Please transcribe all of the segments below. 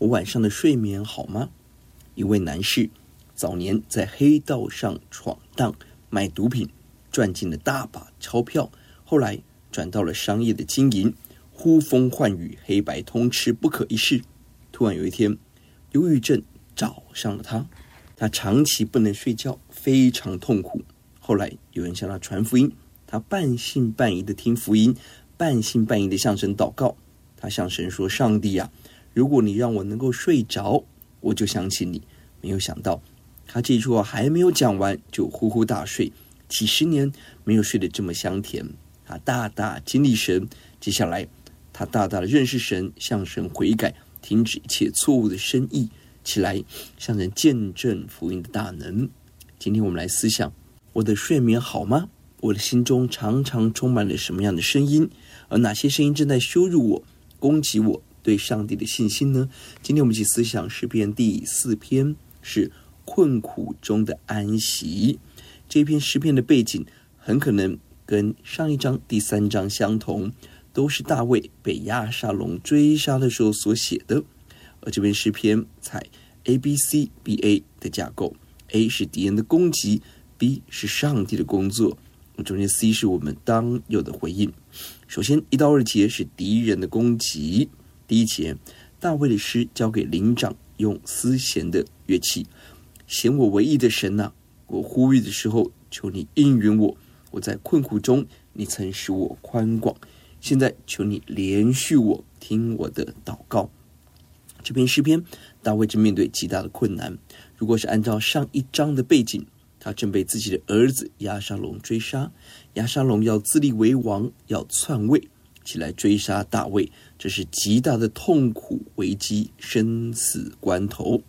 我晚上的睡眠好吗？一位男士早年在黑道上闯荡，卖毒品，赚进了大把钞票。后来转到了商业的经营，呼风唤雨，黑白通吃，不可一世。突然有一天，忧郁症找上了他。他长期不能睡觉，非常痛苦。后来有人向他传福音，他半信半疑的听福音，半信半疑的向神祷告。他向神说：“上帝啊，如果你让我能够睡着，我就相信你。”没有想到，他这句话还没有讲完，就呼呼大睡。几十年没有睡得这么香甜。他大大经历神，接下来他大大的认识神，向神悔改，停止一切错误的生意。起来，向人见证福音的大能。今天我们来思想：我的睡眠好吗？我的心中常常充满了什么样的声音？而哪些声音正在羞辱我、攻击我对上帝的信心呢？今天我们一起思想诗篇第四篇，是困苦中的安息。这篇诗篇的背景很可能跟上一章第三章相同，都是大卫被押沙龙追杀的时候所写的。而这篇诗篇采 A B C B A 的架构，A 是敌人的攻击，B 是上帝的工作，中间 C 是我们当有的回应。首先一到二节是敌人的攻击。第一节，大卫的诗交给灵长用丝弦的乐器，显我唯一的神呐、啊，我呼吁的时候，求你应允我。我在困苦中，你曾使我宽广，现在求你怜恤我，听我的祷告。这篇诗篇，大卫正面对极大的困难。如果是按照上一章的背景，他正被自己的儿子押沙龙追杀，押沙龙要自立为王，要篡位，起来追杀大卫，这是极大的痛苦、危机、生死关头。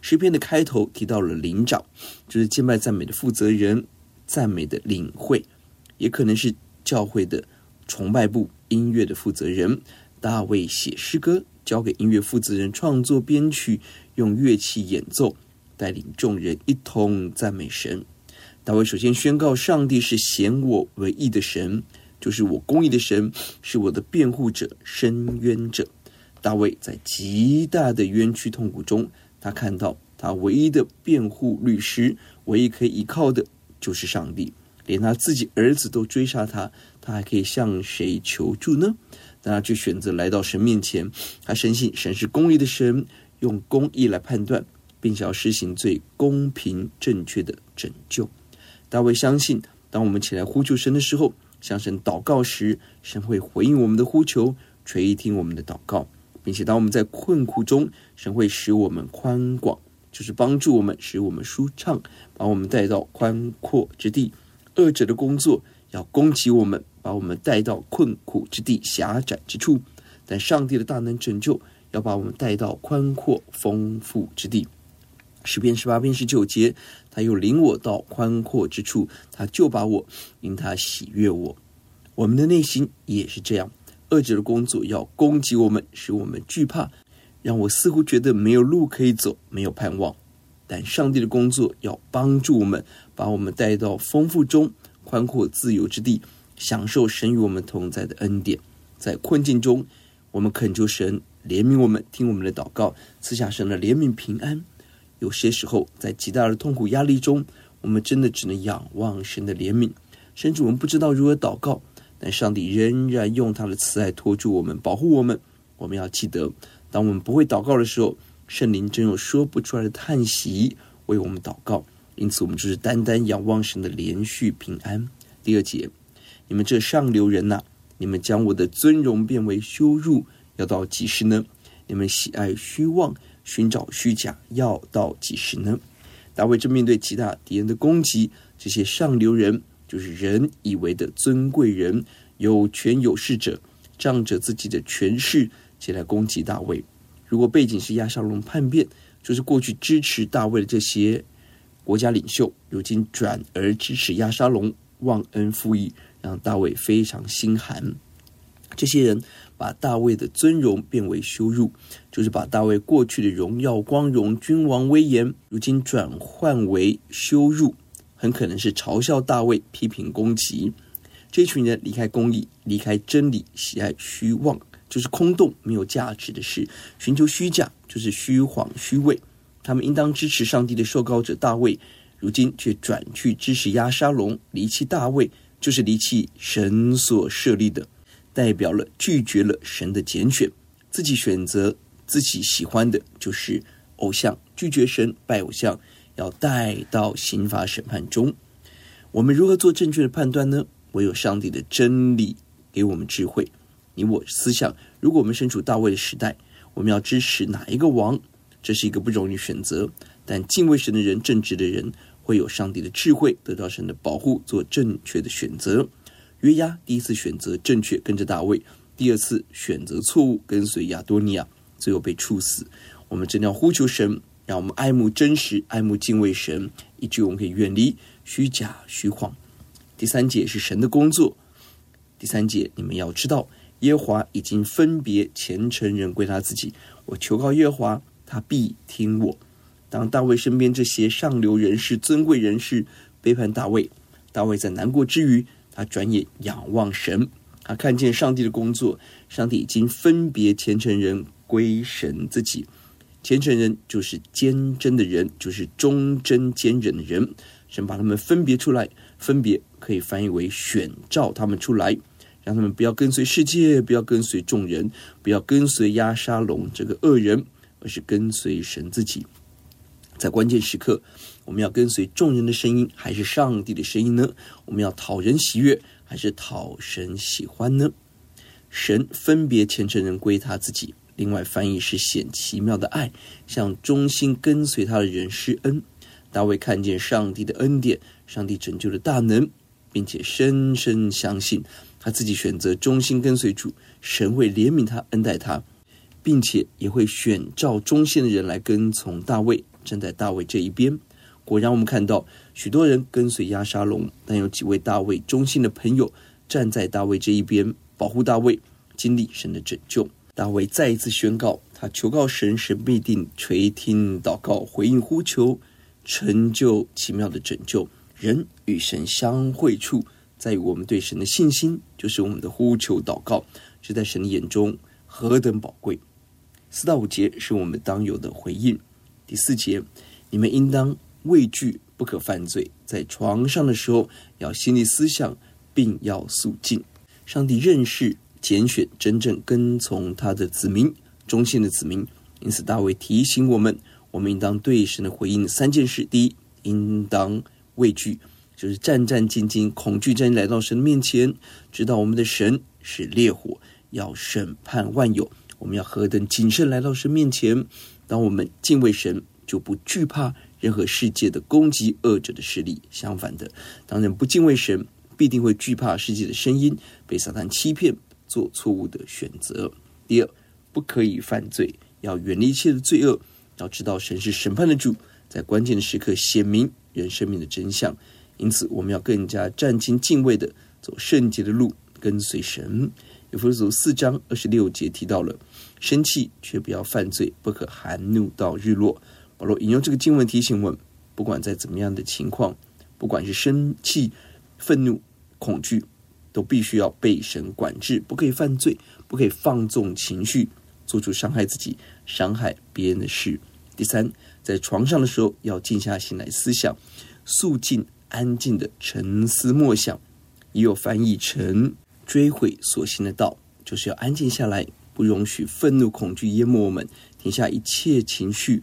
诗篇的开头提到了灵长，就是敬拜赞美的负责人，赞美的领会，也可能是教会的崇拜部音乐的负责人。大卫写诗歌。交给音乐负责人创作编曲，用乐器演奏，带领众人一同赞美神。大卫首先宣告：上帝是显我为义的神，就是我公义的神，是我的辩护者、伸冤者。大卫在极大的冤屈痛苦中，他看到他唯一的辩护律师，唯一可以依靠的就是上帝。连他自己儿子都追杀他，他还可以向谁求助呢？那就选择来到神面前，他深信神是公义的神，用公义来判断，并且要施行最公平正确的拯救。大卫相信，当我们起来呼求神的时候，向神祷告时，神会回应我们的呼求，垂听我们的祷告，并且当我们在困苦中，神会使我们宽广，就是帮助我们，使我们舒畅，把我们带到宽阔之地。恶者的工作要攻击我们。把我们带到困苦之地、狭窄之处，但上帝的大能拯救要把我们带到宽阔丰富之地。诗篇十八篇十九节，他又领我到宽阔之处，他就把我因他喜悦我。我们的内心也是这样，恶者的工作要攻击我们，使我们惧怕，让我似乎觉得没有路可以走，没有盼望。但上帝的工作要帮助我们，把我们带到丰富中、宽阔自由之地。享受神与我们同在的恩典，在困境中，我们恳求神怜悯我们，听我们的祷告，赐下神的怜悯平安。有些时候，在极大的痛苦压力中，我们真的只能仰望神的怜悯，甚至我们不知道如何祷告，但上帝仍然用他的慈爱托住我们，保护我们。我们要记得，当我们不会祷告的时候，圣灵真有说不出来的叹息为我们祷告。因此，我们就是单单仰望神的连续平安。第二节，你们这上流人呐、你们将我的尊荣变为羞辱，要到几时呢？你们喜爱虚妄，寻找虚假，要到几时呢？大卫正面对其他敌人的攻击，这些上流人就是人以为的尊贵人，有权有势者，仗着自己的权势前来攻击大卫。如果背景是亚沙龙叛变，就是过去支持大卫的这些国家领袖，如今转而支持亚沙龙，忘恩负义，让大卫非常心寒。这些人把大卫的尊荣变为羞辱，就是把大卫过去的荣耀、光荣、君王威严，如今转换为羞辱，很可能是嘲笑大卫、批评攻击。这群人离开公义，离开真理，喜爱虚妄，就是空洞、没有价值的事；寻求虚假，就是虚谎、虚伪。他们应当支持上帝的受膏者大卫，如今却转去支持押沙龙，离弃大卫，就是离弃神所设立的。代表了拒绝了神的拣选，自己选择自己喜欢的，就是偶像，拒绝神，拜偶像，要带到刑法审判中。我们如何做正确的判断呢？唯有上帝的真理给我们智慧。你我思想，如果我们身处大卫的时代，我们要支持哪一个王？这是一个不容易选择，但敬畏神的人、正直的人，会有上帝的智慧，得到神的保护，做正确的选择。约押第一次选择正确，跟着大卫；第二次选择错误，跟随亚多尼亚，最后被处死。我们真的要呼求神，让我们爱慕真实，爱慕敬畏神，以及我们可以远离虚假虚谎。第三节是神的工作。第三节，你们要知道，耶华已经分别虔诚人归他自己。我求告耶华，他必听我。当大卫身边这些上流人士、尊贵人士背叛大卫，大卫在难过之余。他转眼仰望神，他看见上帝的工作，上帝已经分别虔诚人归神自己。虔诚人就是坚贞的人，就是忠贞坚忍的人。神把他们分别出来，分别可以翻译为选召他们出来，让他们不要跟随世界，不要跟随众人，不要跟随压沙龙这个恶人，而是跟随神自己。在关键时刻，我们要跟随众人的声音，还是上帝的声音呢？我们要讨人喜悦，还是讨神喜欢呢？神分别虔诚人归他自己。另外翻译是显奇妙的爱，向忠心跟随他的人施恩。大卫看见上帝的恩典，上帝拯救的大能，并且深深相信他自己选择忠心跟随主，神会怜悯他，恩待他，并且也会选召忠心的人来跟从大卫。站在大卫这一边，果然我们看到许多人跟随押沙龙，但有几位大卫忠心的朋友站在大卫这一边，保护大卫，经历神的拯救。大卫再一次宣告，他求告神，神必定垂听祷告，回应呼求，成就奇妙的拯救。人与神相会处，在于我们对神的信心，就是我们的呼求祷告，这在神的眼中何等宝贵。四到五节是我们当有的回应。第四节，你们应当畏惧，不可犯罪。在床上的时候，要心里思想，并要肃静。上帝认识、拣选真正跟从他的子民，忠心的子民。因此，大卫提醒我们，我们应当对神的回应三件事：第一，应当畏惧，就是战战兢兢、恐惧战来到神的面前，知道我们的神是烈火，要审判万有。我们要何等谨慎来到神面前。当我们敬畏神，就不惧怕任何世界的攻击、恶者的势力。相反的，当人不敬畏神，必定会惧怕世界的声音，被撒旦欺骗，做错误的选择。第二，不可以犯罪，要远离一切的罪恶。要知道神是审判的主，在关键的时刻显明人生命的真相。因此，我们要更加战兢敬畏的走圣洁的路，跟随神。以弗所四章二十六节提到了。生气却不要犯罪，不可含怒到日落。保罗引用这个经文提醒我们：不管在怎么样的情况，不管是生气、愤怒、恐惧，都必须要被神管制，不可以犯罪，不可以放纵情绪，做出伤害自己、伤害别人的事。第三，在床上的时候要静下心来思想，肃静安静的沉思默想，也有翻译成追悔所行的道，就是要安静下来。不容许愤怒、恐惧淹没我们，停下一切情绪，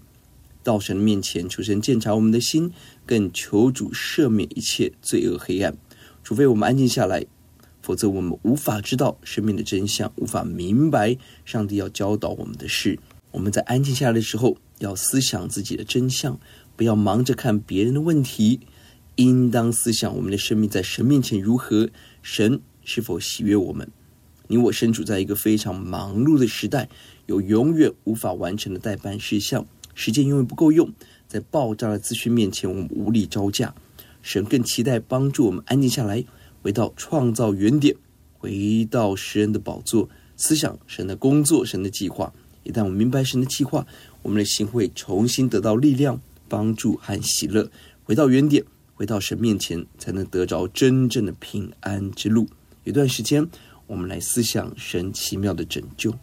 到神面前求神鉴察我们的心，更求主赦免一切罪恶黑暗。除非我们安静下来，否则我们无法知道生命的真相，无法明白上帝要教导我们的事。我们在安静下来的时候，要思想自己的真相，不要忙着看别人的问题，应当思想我们的生命在神面前如何，神是否喜悦我们。你我身处在一个非常忙碌的时代，有永远无法完成的待办事项，时间永远不够用。在爆炸的资讯面前，我们无力招架。神更期待帮助我们安静下来，回到创造原点，回到施恩的宝座，思想神的工作、神的计划。一旦我们明白神的计划，我们的心会重新得到力量、帮助和喜乐，回到原点，回到神面前，才能得着真正的平安之路。有段时间，我们来思想神奇妙的拯救。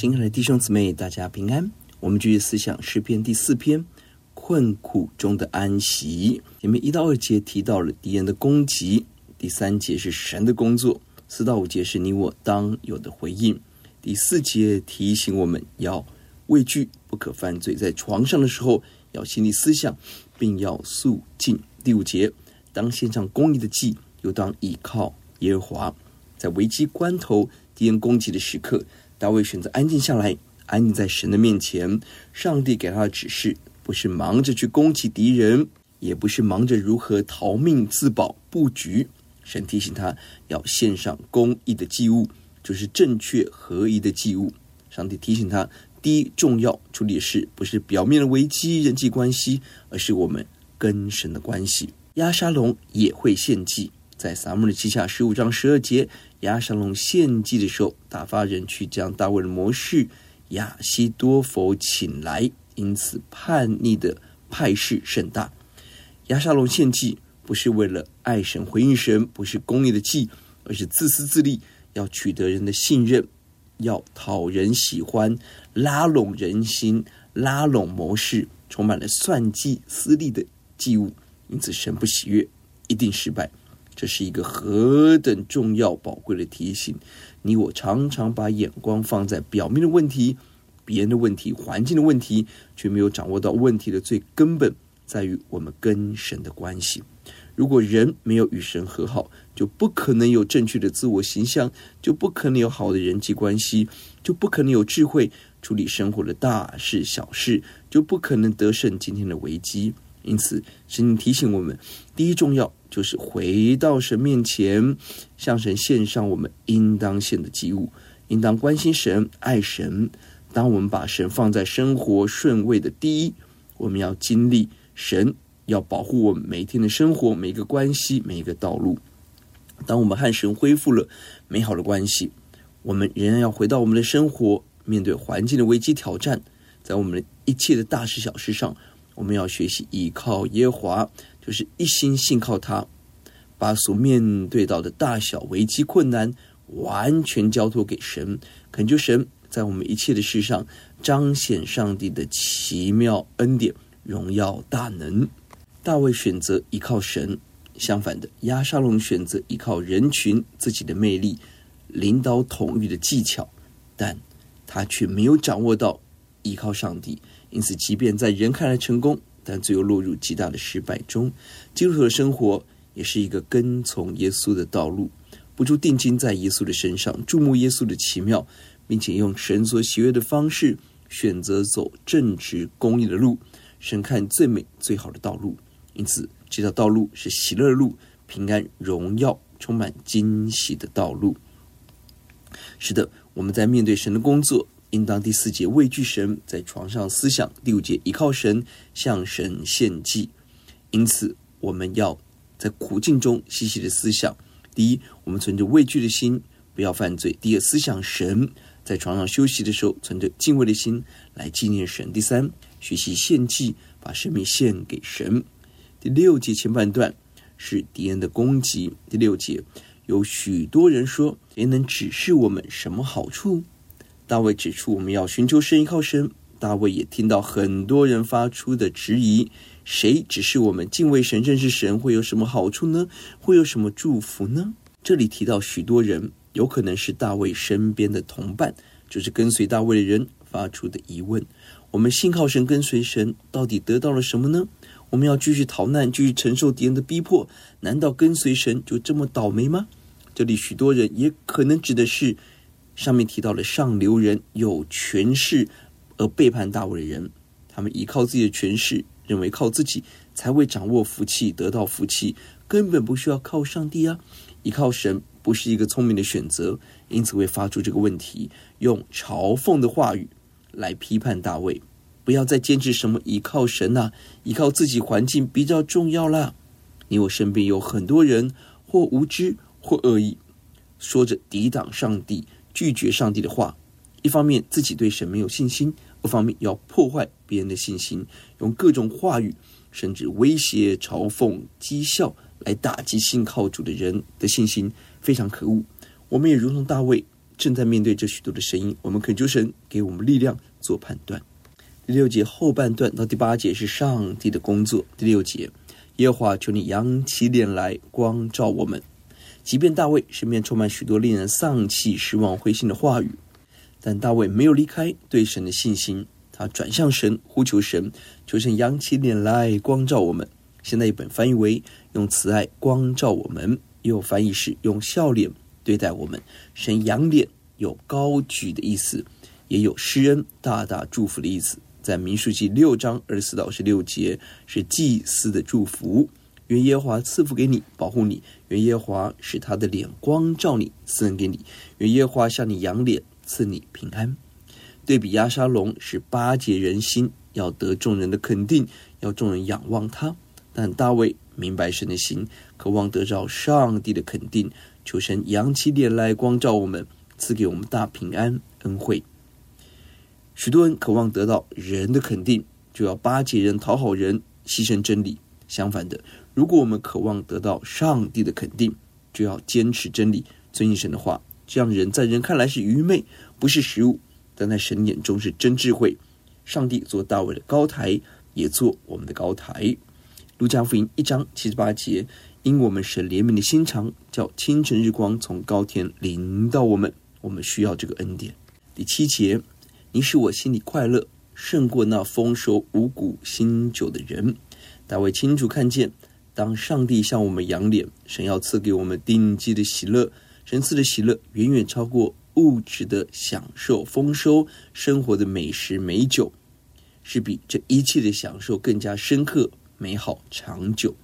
亲爱的弟兄姊妹，大家平安。我们继续思想诗篇第四篇，困苦中的安息。前面一到二节提到了敌人的攻击，第三节是神的工作，四到五节是你我当有的回应。第四节提醒我们要畏惧，不可犯罪，在床上的时候要心里思想，并要肃静。第五节当献上公义的祭，又当倚靠耶和华。在危机关头，敌人攻击的时刻。大卫选择安静下来，安静在神的面前。上帝给他的指示，不是忙着去攻击敌人，也不是忙着如何逃命自保布局。神提醒他要献上公义的祭物，就是正确合宜的祭物。上帝提醒他，第一重要处理的事，不是表面的危机人际关系，而是我们跟神的关系。押沙龙也会献祭。在撒母耳记下十五章十二节，亚沙龙献祭的时候，打发人去将大卫的谋士亚西多弗请来，因此叛逆的派势甚大。亚沙龙献祭不是为了爱神回应神，不是公义的祭，而是自私自利，要取得人的信任，要讨人喜欢，拉拢人心，拉拢谋士，充满了算计私利的祭物，因此神不喜悦，一定失败。这是一个何等重要宝贵的提醒！你我常常把眼光放在表面的问题、别人的问题、环境的问题，却没有掌握到问题的最根本，在于我们跟神的关系。如果人没有与神和好，就不可能有正确的自我形象，就不可能有好的人际关系，就不可能有智慧处理生活的大事小事，就不可能得胜今天的危机。因此，神提醒我们，第一重要就是回到神面前，向神献上我们应当献的祭物，应当关心神、爱神。当我们把神放在生活顺位的第一，我们要经历神要保护我们每一天的生活、每一个关系、每一个道路。当我们和神恢复了美好的关系，我们仍然要回到我们的生活，面对环境的危机挑战，在我们一切的大事小事上。我们要学习依靠耶和华，就是一心信靠他，把所面对到的大小危机困难完全交托给神，恳求神在我们一切的事上彰显上帝的奇妙恩典、荣耀大能。大卫选择依靠神，相反的，押沙龙选择依靠人群、自己的魅力、领导统御的技巧，但他却没有掌握到依靠上帝。因此，即便在人看来成功，但最后落入极大的失败中。基督徒的生活也是一个跟从耶稣的道路，不住定睛在耶稣的身上，注目耶稣的奇妙，并且用神所喜悦的方式选择走正直公义的路，神看最美最好的道路。因此，这条道路是喜乐的路，平安荣耀充满惊喜的道路。是的，我们在面对神的工作。应当第四节畏惧神，在床上思想；第五节依靠神，向神献祭。因此，我们要在苦境中细细的思想：第一，我们存着畏惧的心，不要犯罪；第二，思想神，在床上休息的时候，存着敬畏的心来纪念神；第三，学习献祭，把生命献给神。第六节前半段是敌人的攻击。第六节有许多人说：“谁能指示我们什么好处？”大卫指出，我们要寻求神，依靠神。大卫也听到很多人发出的质疑：谁指示我们敬畏神、认识神会有什么好处呢？会有什么祝福呢？这里提到许多人，有可能是大卫身边的同伴，就是跟随大卫的人发出的疑问：我们信靠神、跟随神，到底得到了什么呢？我们要继续逃难，继续承受敌人的逼迫，难道跟随神就这么倒霉吗？这里许多人也可能指的是。上面提到了上流人有权势而背叛大卫的人，他们依靠自己的权势，认为靠自己才会掌握福气，得到福气，根本不需要靠上帝啊！依靠神不是一个聪明的选择，因此会发出这个问题，用嘲讽的话语来批判大卫。不要再坚持什么依靠神呐、啊，依靠自己环境比较重要啦。你我身边有很多人或无知或恶意，说着抵挡上帝。拒绝上帝的话，一方面自己对神没有信心，一方面要破坏别人的信心，用各种话语，甚至威胁、嘲讽、讥笑来打击信靠主的人的信心，非常可恶。我们也如同大卫，正在面对这许多的声音，我们恳求神给我们力量做判断。第六节后半段到第八节是上帝的工作。第六节，耶和华求你扬起脸来，光照我们。即便大卫身边充满许多令人丧气、失望、灰心的话语，但大卫没有离开对神的信心，他转向神，呼求神，求神扬起脸来光照我们。现在一本翻译为用慈爱光照我们，也有翻译是用笑脸对待我们。神扬脸有高举的意思，也有施恩、大大祝福的意思。在民数记六章二十四到二十六节是祭司的祝福。愿耶和华赐福给你，保护你；愿耶和华使他的脸光照你，赐恩给你；愿耶和华向你扬脸，赐你平安。对比亚沙龙是巴结人心，要得众人的肯定，要众人仰望他；但大卫明白神的心，渴望得到上帝的肯定，求神扬起脸来光照我们，赐给我们大平安恩惠。许多人渴望得到人的肯定，就要巴结人、讨好人、牺牲真理。相反的。如果我们渴望得到上帝的肯定，就要坚持真理，遵行神的话。这样人在人看来是愚昧，不是实务，但在神眼中是真智慧。上帝做大卫的高台，也做我们的高台。路加福音一章七十八节，因我们神怜悯的心肠，叫清晨日光从高天临到我们。我们需要这个恩典。第七节，你使我心里快乐，胜过那丰收五谷新酒的人。大卫清楚看见。当上帝向我们扬脸，神要赐给我们顶级的喜乐。神赐的喜乐远远超过物质的享受、丰收、生活的美食美酒，是比这一切的享受更加深刻、美好、长久。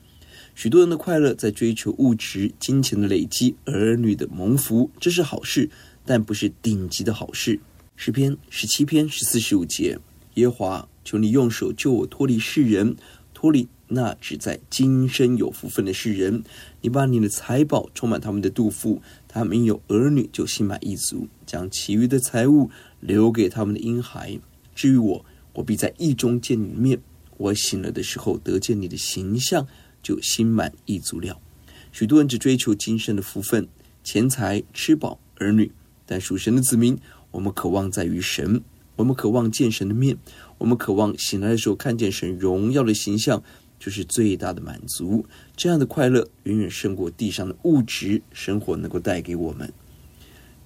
许多人的快乐在追求物质、金钱的累积、儿女的蒙福，这是好事，但不是顶级的好事。诗篇十七篇十四十五节：耶华，求你用手救我脱离世人，脱离。那只在今生有福分的世人，你把你的财宝充满他们的肚腹，他们有儿女就心满意足，将其余的财物留给他们的婴孩。至于我，我必在义中见你的面。我醒了的时候得见你的形象，就心满意足了。许多人只追求今生的福分、钱财、吃饱、儿女，但属神的子民，我们渴望在于神，我们渴望见神的面，我们渴望醒来的时候看见神荣耀的形象。就是最大的满足，这样的快乐远远胜过地上的物质生活能够带给我们。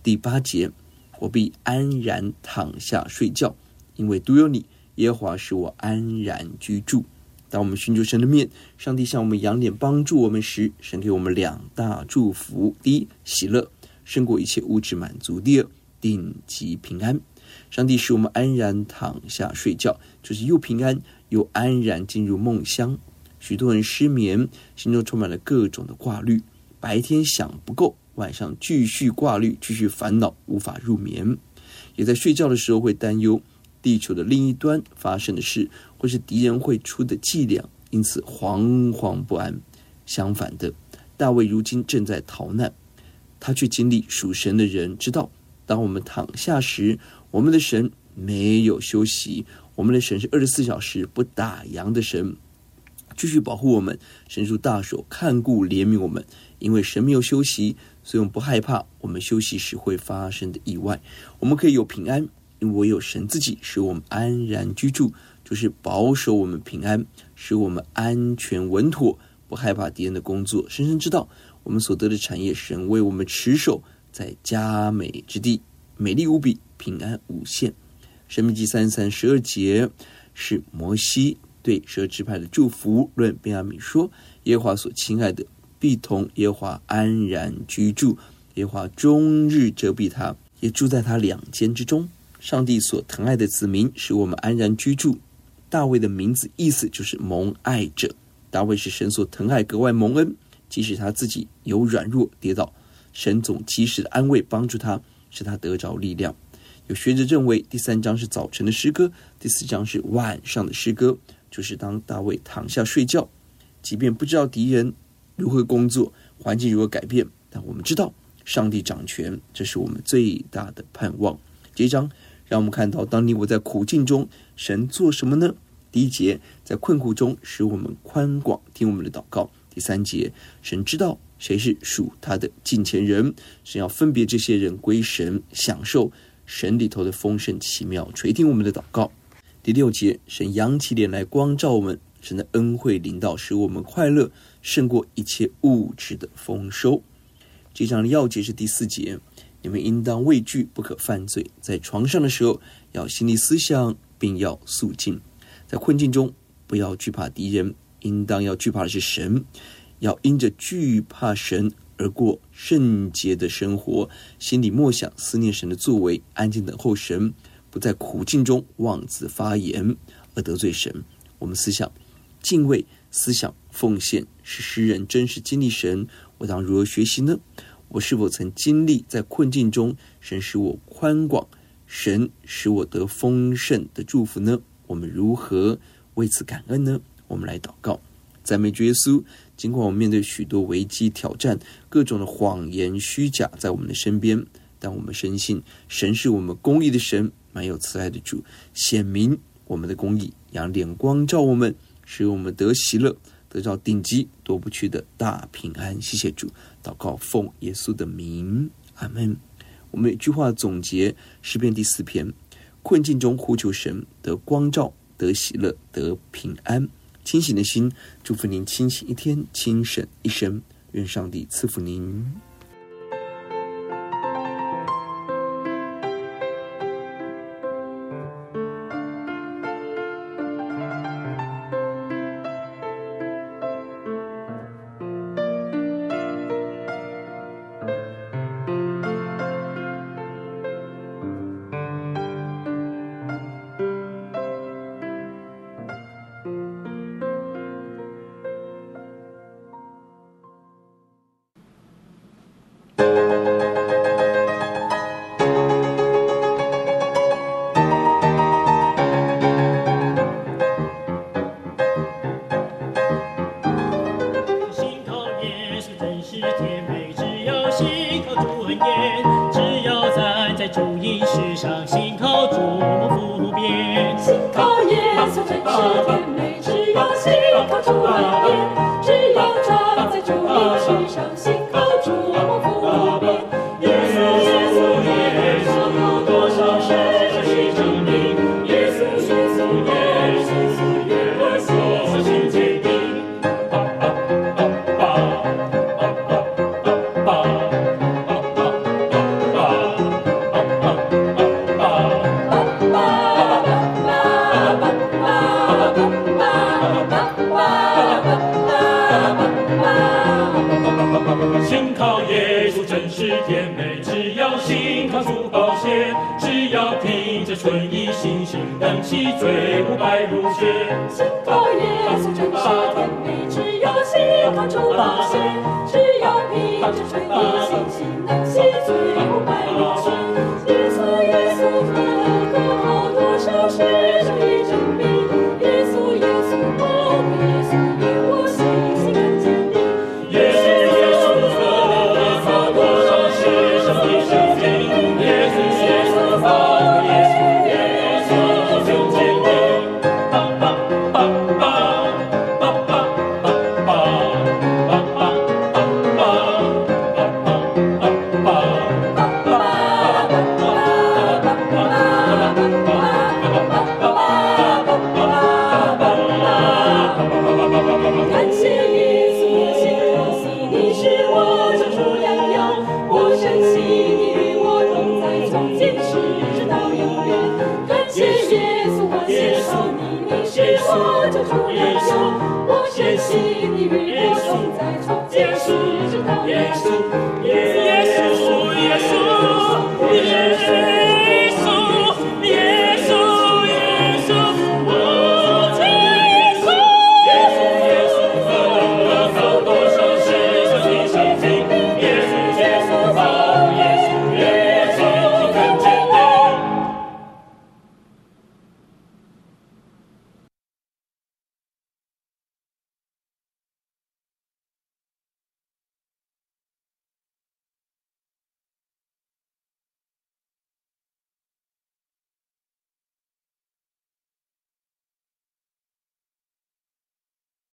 第八节，我必安然躺下睡觉，因为独有你，耶和华使我安然居住。当我们寻求神的面，上帝向我们仰脸帮助我们时，神给我们两大祝福：第一，喜乐胜过一切物质满足；第二，定级平安。上帝使我们安然躺下睡觉，就是又平安。又安然进入梦乡，许多人失眠，心中充满了各种的挂虑。白天想不够，晚上继续挂虑，继续烦恼，无法入眠。也在睡觉的时候会担忧地球的另一端发生的事，或是敌人会出的伎俩，因此惶惶不安。相反的，大卫如今正在逃难，他却经历属神的人知道，当我们躺下时，我们的神没有休息。我们的神是二十四小时不打烊的神，继续保护我们，伸出大手看顾怜悯我们。因为神没有休息，所以我们不害怕我们休息时会发生的意外。我们可以有平安，因为有神自己使我们安然居住，就是保守我们平安，使我们安全稳妥，不害怕敌人的工作。深深知道我们所得的产业，神为我们持守在佳美之地，美丽无比，平安无限。申命记三三十二节是摩西对十二支派的祝福。论便雅悯说：“耶和华所亲爱的，必同耶和华安然居住。耶和华终日遮蔽他，也住在他两间之中。上帝所疼爱的子民，使我们安然居住。大卫的名字意思就是蒙爱者。大卫是神所疼爱，格外蒙恩。即使他自己有软弱跌倒，神总及时的安慰帮助他，使他得着力量。”有学者认为，第三章是早晨的诗歌，第四章是晚上的诗歌，就是当大卫躺下睡觉，即便不知道敌人如何工作，环境如何改变，但我们知道上帝掌权，这是我们最大的盼望。这一章让我们看到，当你我在苦境中，神做什么呢？第一节，在困苦中使我们宽广，听我们的祷告。第三节，神知道谁是属他的近前人，神要分别这些人归神，享受。神里头的丰盛奇妙，垂听我们的祷告。第六节，神扬起脸来光照我们，神的恩惠临到，使我们快乐胜过一切物质的丰收。这章的要节是第四节，你们应当畏惧，不可犯罪。在床上的时候，要心里思想，并要肃静。在困境中，不要惧怕敌人，应当要惧怕的是神，要因着惧怕神。而过圣洁的生活，心里默想思念神的作为，安静等候神，不在苦境中妄自发言而得罪神。我们思想敬畏、思想奉献，是诗人真实经历神。我当如何学习呢？我是否曾经历在困境中，神使我宽广，神使我得丰盛的祝福呢？我们如何为此感恩呢？我们来祷告。赞美主耶稣，尽管我们面对许多危机挑战，各种的谎言虚假在我们的身边，但我们深信神是我们公义的神，满有慈爱的主，显明我们的公义，让脸光照我们，使我们得喜乐，得到顶级夺不去的大平安。谢谢主，祷告奉耶稣的名，阿门。我们一句话总结诗篇第四篇：困境中呼求神，得光照，得喜乐，得平安。清醒的心，祝福您清醒一天，清醒一生。愿上帝赐福您。伤心。把新的雨在从前十指扣在